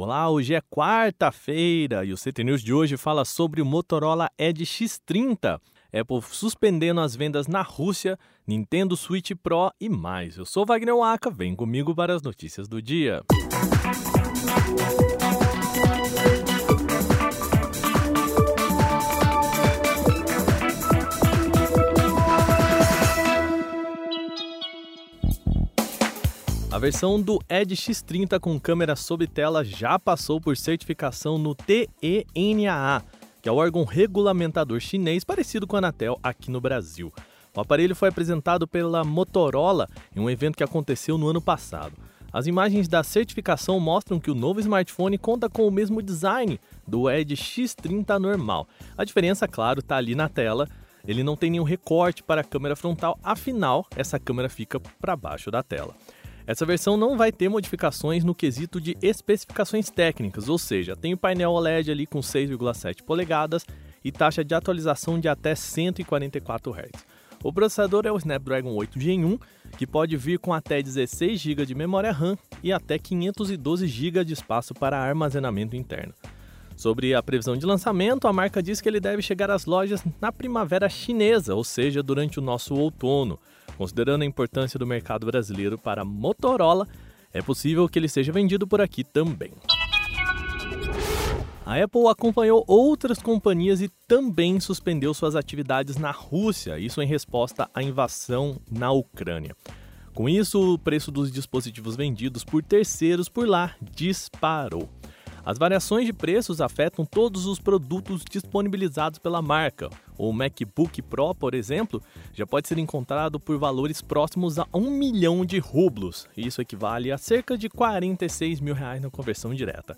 Olá, hoje é quarta-feira e o CT News de hoje fala sobre o Motorola Edge X30, Apple suspendendo as vendas na Rússia, Nintendo Switch Pro e mais. Eu sou Wagner Waka, vem comigo para as notícias do dia. A versão do Edge X30 com câmera sob tela já passou por certificação no TENAA, que é o órgão regulamentador chinês parecido com a Anatel aqui no Brasil. O aparelho foi apresentado pela Motorola em um evento que aconteceu no ano passado. As imagens da certificação mostram que o novo smartphone conta com o mesmo design do Edge X30 normal. A diferença, claro, está ali na tela. Ele não tem nenhum recorte para a câmera frontal, afinal, essa câmera fica para baixo da tela. Essa versão não vai ter modificações no quesito de especificações técnicas, ou seja, tem o painel OLED ali com 6,7 polegadas e taxa de atualização de até 144 Hz. O processador é o Snapdragon 8 Gen 1, que pode vir com até 16 GB de memória RAM e até 512 GB de espaço para armazenamento interno. Sobre a previsão de lançamento, a marca diz que ele deve chegar às lojas na primavera chinesa, ou seja, durante o nosso outono. Considerando a importância do mercado brasileiro para a Motorola, é possível que ele seja vendido por aqui também. A Apple acompanhou outras companhias e também suspendeu suas atividades na Rússia, isso em resposta à invasão na Ucrânia. Com isso, o preço dos dispositivos vendidos por terceiros por lá disparou. As variações de preços afetam todos os produtos disponibilizados pela marca. O MacBook Pro, por exemplo, já pode ser encontrado por valores próximos a um milhão de rublos. Isso equivale a cerca de 46 mil reais na conversão direta.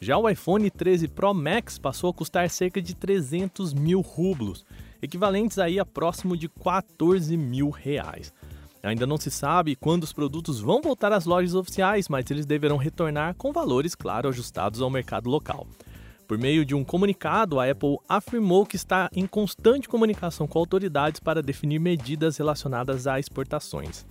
Já o iPhone 13 Pro Max passou a custar cerca de 300 mil rublos, equivalentes aí a próximo de 14 mil reais. Ainda não se sabe quando os produtos vão voltar às lojas oficiais, mas eles deverão retornar com valores, claro, ajustados ao mercado local. Por meio de um comunicado, a Apple afirmou que está em constante comunicação com autoridades para definir medidas relacionadas a exportações.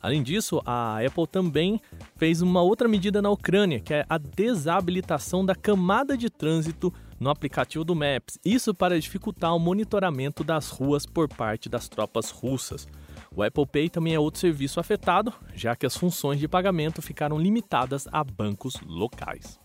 Além disso, a Apple também fez uma outra medida na Ucrânia, que é a desabilitação da camada de trânsito no aplicativo do Maps. Isso para dificultar o monitoramento das ruas por parte das tropas russas. O Apple Pay também é outro serviço afetado, já que as funções de pagamento ficaram limitadas a bancos locais.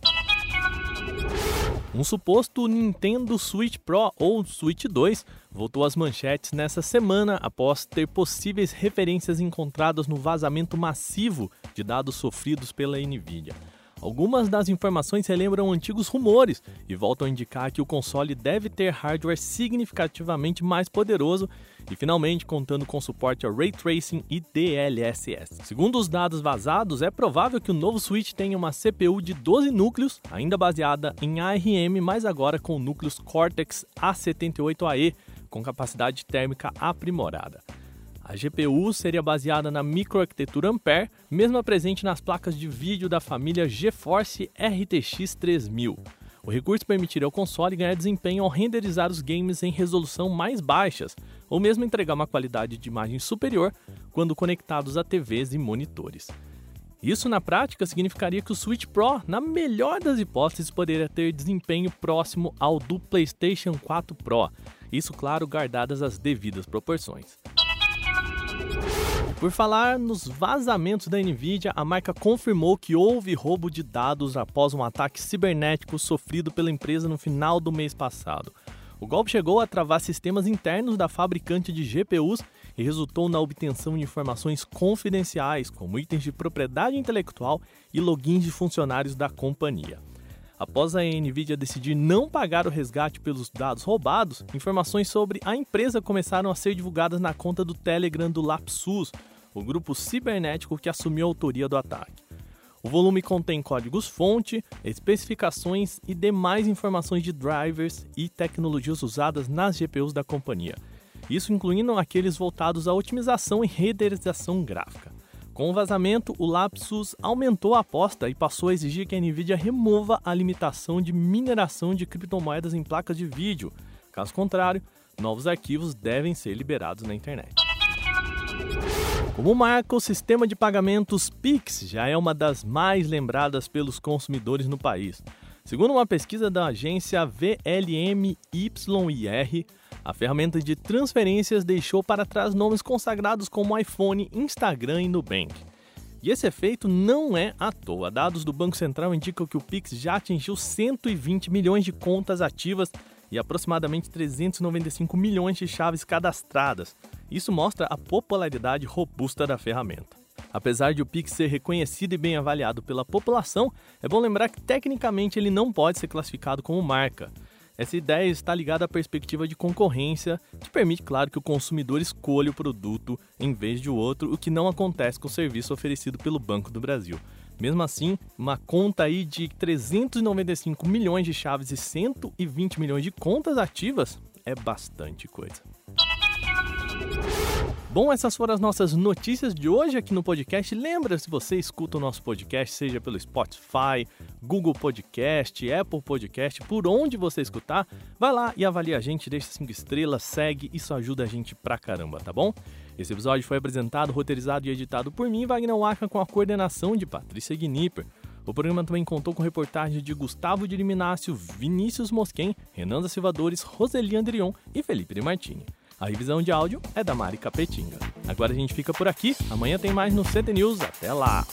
Um suposto Nintendo Switch Pro ou Switch 2 voltou às manchetes nessa semana após ter possíveis referências encontradas no vazamento massivo de dados sofridos pela Nvidia. Algumas das informações relembram antigos rumores e voltam a indicar que o console deve ter hardware significativamente mais poderoso e finalmente contando com suporte a Ray Tracing e DLSS. Segundo os dados vazados, é provável que o novo Switch tenha uma CPU de 12 núcleos, ainda baseada em ARM, mas agora com núcleos Cortex A78AE, com capacidade térmica aprimorada. A GPU seria baseada na microarquitetura Ampere, mesmo presente nas placas de vídeo da família GeForce RTX 3000. O recurso permitiria ao console ganhar desempenho ao renderizar os games em resolução mais baixas, ou mesmo entregar uma qualidade de imagem superior quando conectados a TVs e monitores. Isso na prática significaria que o Switch Pro, na melhor das hipóteses, poderia ter desempenho próximo ao do PlayStation 4 Pro. Isso, claro, guardadas as devidas proporções. Por falar nos vazamentos da Nvidia, a marca confirmou que houve roubo de dados após um ataque cibernético sofrido pela empresa no final do mês passado. O golpe chegou a travar sistemas internos da fabricante de GPUs e resultou na obtenção de informações confidenciais, como itens de propriedade intelectual e logins de funcionários da companhia. Após a Nvidia decidir não pagar o resgate pelos dados roubados, informações sobre a empresa começaram a ser divulgadas na conta do Telegram do Lapsus, o grupo cibernético que assumiu a autoria do ataque. O volume contém códigos-fonte, especificações e demais informações de drivers e tecnologias usadas nas GPUs da companhia, isso incluindo aqueles voltados à otimização e renderização gráfica. Com o vazamento, o Lapsus aumentou a aposta e passou a exigir que a Nvidia remova a limitação de mineração de criptomoedas em placas de vídeo. Caso contrário, novos arquivos devem ser liberados na internet. Como marca, o sistema de pagamentos Pix já é uma das mais lembradas pelos consumidores no país. Segundo uma pesquisa da agência VLMYIR, a ferramenta de transferências deixou para trás nomes consagrados como iPhone, Instagram e Nubank. E esse efeito não é à toa. Dados do Banco Central indicam que o Pix já atingiu 120 milhões de contas ativas e aproximadamente 395 milhões de chaves cadastradas. Isso mostra a popularidade robusta da ferramenta. Apesar de o Pix ser reconhecido e bem avaliado pela população, é bom lembrar que tecnicamente ele não pode ser classificado como marca. Essa ideia está ligada à perspectiva de concorrência, que permite, claro, que o consumidor escolha o produto em vez de outro, o que não acontece com o serviço oferecido pelo Banco do Brasil. Mesmo assim, uma conta aí de 395 milhões de chaves e 120 milhões de contas ativas é bastante coisa. Bom, essas foram as nossas notícias de hoje aqui no podcast. Lembra, se você escuta o nosso podcast, seja pelo Spotify, Google Podcast, Apple Podcast, por onde você escutar, vai lá e avalia a gente, deixa cinco estrelas, segue, isso ajuda a gente pra caramba, tá bom? Esse episódio foi apresentado, roteirizado e editado por mim, Wagner Waka, com a coordenação de Patrícia Gnipper. O programa também contou com reportagens de Gustavo de Liminácio, Vinícius Mosquen, Renan da Silvadores, Roseli Andrion e Felipe de Martini. A revisão de áudio é da Mari Capetinga. Agora a gente fica por aqui. Amanhã tem mais no CT News. Até lá!